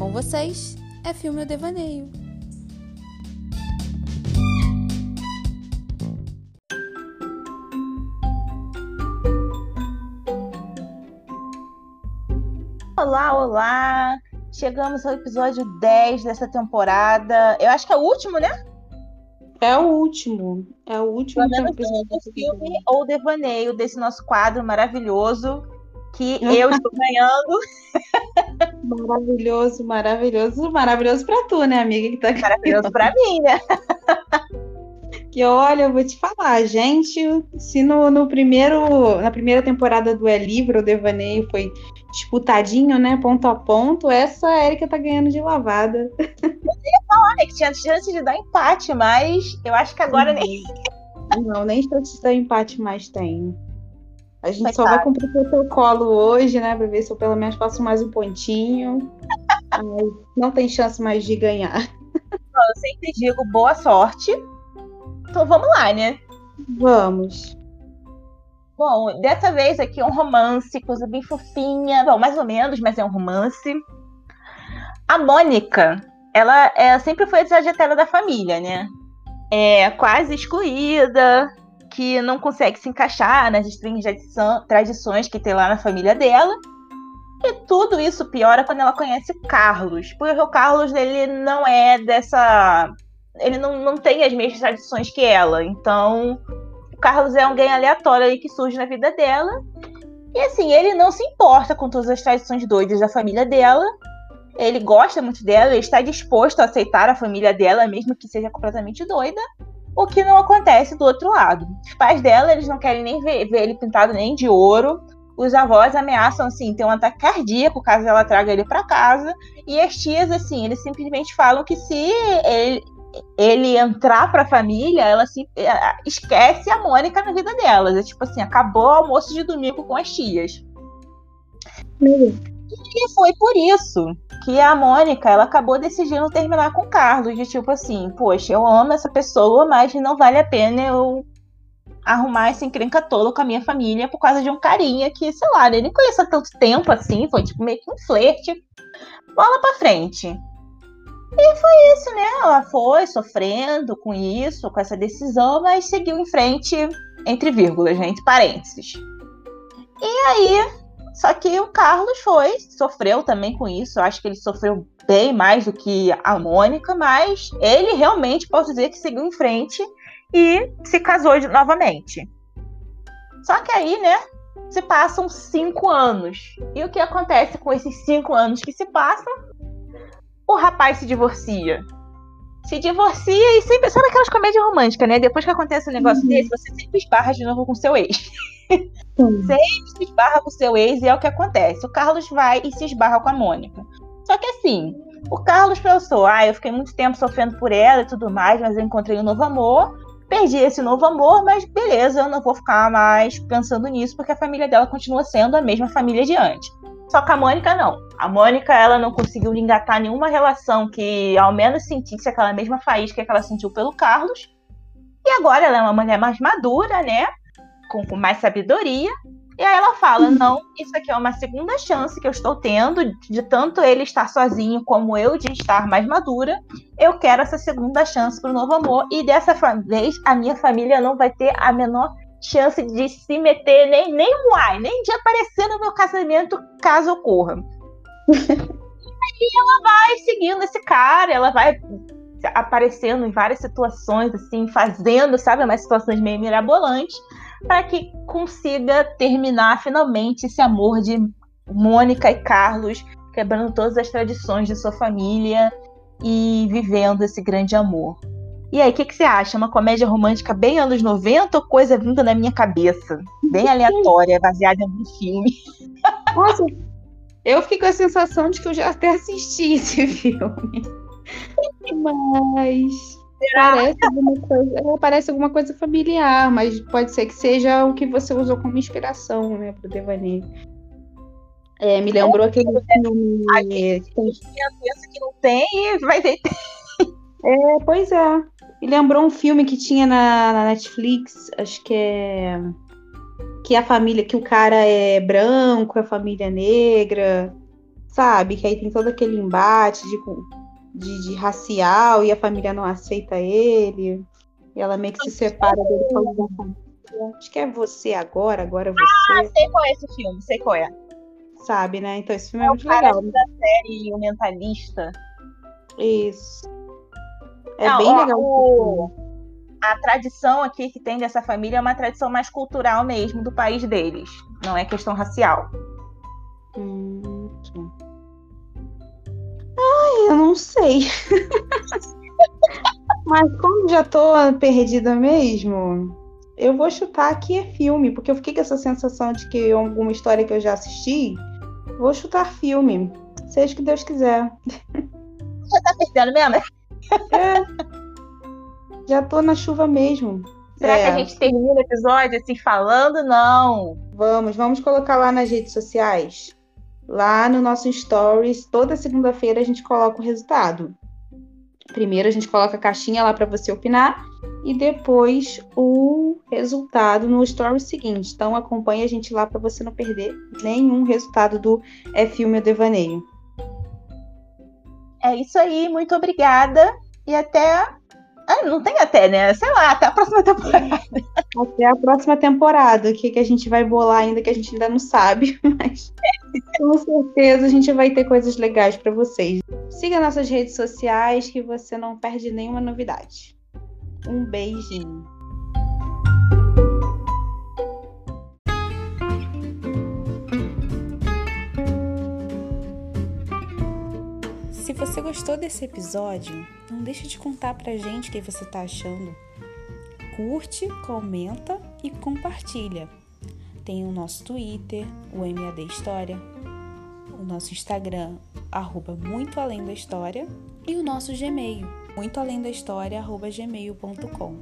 Com vocês, é Filme o Devaneio. Olá, olá! Chegamos ao episódio 10 dessa temporada. Eu acho que é o último, né? É o último. É o último Pelo menos episódio o dessa filme ou devaneio desse nosso quadro maravilhoso que eu estou ganhando. Maravilhoso, maravilhoso, maravilhoso pra tu, né, amiga? Que tá. Maravilhoso pra mim, né? Que olha, eu vou te falar, gente, se no, no primeiro, na primeira temporada do É Livre, o Devaneio foi disputadinho, né, ponto a ponto, essa a Erika tá ganhando de lavada. É que tinha chance de dar empate, mas eu acho que agora nem. Não, nem chance de empate mais tem. A gente só Coitado. vai cumprir o protocolo hoje, né, pra ver se eu pelo menos faço mais um pontinho. Não tem chance mais de ganhar. Eu sempre digo boa sorte. Então vamos lá, né? Vamos. Bom, dessa vez aqui é um romance, coisa bem fofinha. Bom, mais ou menos, mas é um romance. A Mônica, ela é, sempre foi a desajetada da família, né? É quase excluída, que não consegue se encaixar nas estranhas tradições que tem lá na família dela. E tudo isso piora quando ela conhece Carlos, porque o Carlos ele não é dessa. Ele não, não tem as mesmas tradições que ela. Então, o Carlos é alguém aleatório aí que surge na vida dela. E assim, ele não se importa com todas as tradições doidas da família dela. Ele gosta muito dela, ele está disposto a aceitar a família dela, mesmo que seja completamente doida. O que não acontece do outro lado. Os pais dela, eles não querem nem ver, ver ele pintado nem de ouro. Os avós ameaçam, assim, ter um ataque cardíaco caso ela traga ele para casa. E as tias, assim, eles simplesmente falam que se ele, ele entrar pra família, ela se eh, esquece a Mônica na vida delas. É tipo assim, acabou o almoço de domingo com as tias. E foi por isso que a Mônica, ela acabou decidindo terminar com o Carlos, de tipo assim, poxa, eu amo essa pessoa, mas não vale a pena eu arrumar essa encrenca toda com a minha família por causa de um carinha que, sei lá, eu nem há tanto tempo assim, foi tipo meio que um flerte. Bola pra frente. E foi isso, né? Ela foi sofrendo com isso, com essa decisão, mas seguiu em frente, entre vírgulas, né? Parênteses. E aí, só que o Carlos foi, sofreu também com isso. Eu acho que ele sofreu bem mais do que a Mônica, mas ele realmente, posso dizer que seguiu em frente e se casou novamente. Só que aí, né? Se passam cinco anos. E o que acontece com esses cinco anos que se passam? O rapaz se divorcia. Se divorcia e sempre. Sabe aquelas comédias românticas, né? Depois que acontece um negócio Uhum. desse, você sempre esbarra de novo com seu ex. se esbarra com seu ex e é o que acontece. O Carlos vai e se esbarra com a Mônica. Só que assim, o Carlos pensou, ah, eu fiquei muito tempo sofrendo por ela e tudo mais, mas eu encontrei um novo amor. Perdi esse novo amor, mas beleza, eu não vou ficar mais pensando nisso, porque a família dela continua sendo a mesma família de antes. Só que a Mônica não. A Mônica, ela não conseguiu engatar nenhuma relação que ao menos sentisse aquela mesma faísca que ela sentiu pelo Carlos. E agora ela é uma mulher mais madura, né? Com, com mais sabedoria. E aí ela fala: não, isso aqui é uma segunda chance que eu estou tendo, de tanto ele estar sozinho como eu de estar mais madura. Eu quero essa segunda chance para o novo amor. E dessa vez a minha família não vai ter a menor chance de se meter, nem, nem um ai, nem de aparecer no meu casamento caso ocorra. e ela vai seguindo esse cara, ela vai aparecendo em várias situações, assim, fazendo, sabe, umas situações meio mirabolantes para que consiga terminar finalmente esse amor de Mônica e Carlos, quebrando todas as tradições de sua família e vivendo esse grande amor. E aí, o que, que você acha? Uma comédia romântica bem anos 90 ou coisa vinda da minha cabeça? Bem aleatória, baseada em filme. Nossa, eu fiquei com a sensação de que eu já até assisti esse filme. Mas parece alguma coisa, é, parece alguma coisa familiar, mas pode ser que seja o que você usou como inspiração, né, pro devaneio. É, me lembrou aquele filme. A gente pensa que não tem e vai ter. É, pois é. Lembrou um filme que tinha na, na Netflix, acho que é. Que a família, que o cara é branco, a família é negra. sabe? Que aí tem todo aquele embate de, de, de racial e a família não aceita ele. E ela meio que se separa dele família. Acho que é você agora, agora é você. Ah, sei qual é esse filme, sei qual é. Sabe, né? Então esse filme é, É muito cara legal. da série O Mentalista. Isso. É Não, bem ó, legal. o- A tradição aqui que tem dessa família é uma tradição mais cultural mesmo do país deles. Não é questão racial. Hum. Ai, eu não sei. Mas como já tô perdida mesmo, eu vou chutar que é filme, porque eu fiquei com essa sensação de que alguma história que eu já assisti, vou chutar filme. Seja o que Deus quiser. Você tá perdendo mesmo? É. Já tô na chuva mesmo. Será É, que a gente termina o episódio assim falando? Não. Vamos, vamos colocar lá nas redes sociais. Lá no nosso Stories, toda segunda-feira a gente coloca o resultado. Primeiro a gente coloca a caixinha lá para você opinar e depois o resultado no Story seguinte. Então acompanhe a gente lá para você não perder nenhum resultado do É Filme ou Devaneio. É isso aí, muito obrigada. E até. Ah, não tem até, né? Sei lá, até a próxima temporada. Até a próxima temporada, o que, que a gente vai bolar ainda que a gente ainda não sabe, mas com certeza a gente vai ter coisas legais para vocês. Siga nossas redes sociais que você não perde nenhuma novidade. Um beijinho. Você gostou desse episódio, não deixe de contar pra gente o que você tá achando. Curte, comenta e compartilha. Tem o nosso Twitter, o MAD História, o nosso Instagram, arroba Muito Além da História, e o nosso Gmail, muito além da história, arroba gmail.com.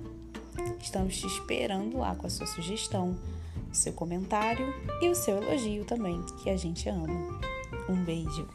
Estamos te esperando lá com a sua sugestão, o seu comentário e o seu elogio também, que a gente ama. Um beijo!